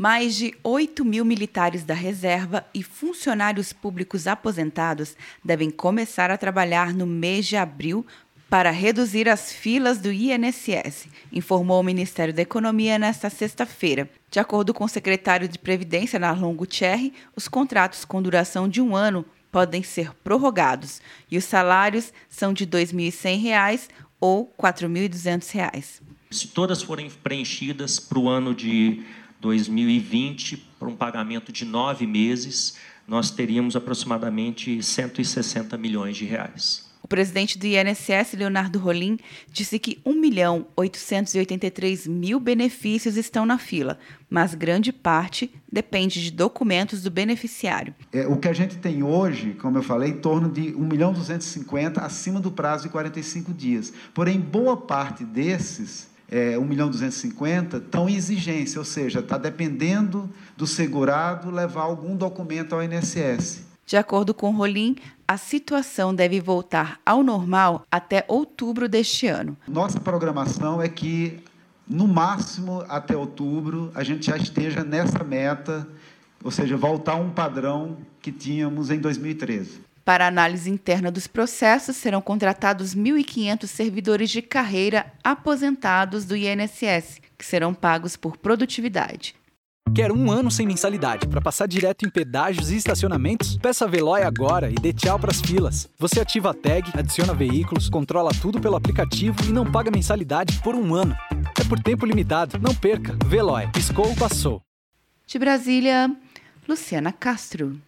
Mais de 8 mil militares da reserva e funcionários públicos aposentados devem começar a trabalhar no mês de abril para reduzir as filas do INSS, informou o Ministério da Economia nesta sexta-feira. De acordo com o secretário de Previdência, Narlon Gutierre, os contratos com duração de um ano podem ser prorrogados e os salários são de R$ 2.100 ou R$ 4.200. Se todas forem preenchidas para o ano de 2020, para um pagamento de nove meses, nós teríamos aproximadamente 160 milhões de reais. O presidente do INSS, Leonardo Rolim, disse que 1 milhão 883 mil benefícios estão na fila, mas grande parte depende de documentos do beneficiário. É, o que a gente tem hoje, como eu falei, em torno de 1 milhão 250 acima do prazo de 45 dias. Porém, boa parte desses é, 1 milhão 250 estão em exigência, ou seja, está dependendo do segurado levar algum documento ao INSS. De acordo com Rolim, a situação deve voltar ao normal até outubro deste ano. Nossa programação é que, no máximo até outubro, a gente já esteja nessa meta, ou seja, voltar a um padrão que tínhamos em 2013. Para análise interna dos processos, serão contratados 1.500 servidores de carreira aposentados do INSS, que serão pagos por produtividade. Quer um ano sem mensalidade para passar direto em pedágios e estacionamentos? Peça a Veloy agora e dê tchau para as filas. Você ativa a tag, adiciona veículos, controla tudo pelo aplicativo e não paga mensalidade por um ano. É por tempo limitado. Não perca. Veloy. Piscou, passou. De Brasília, Luciana Castro.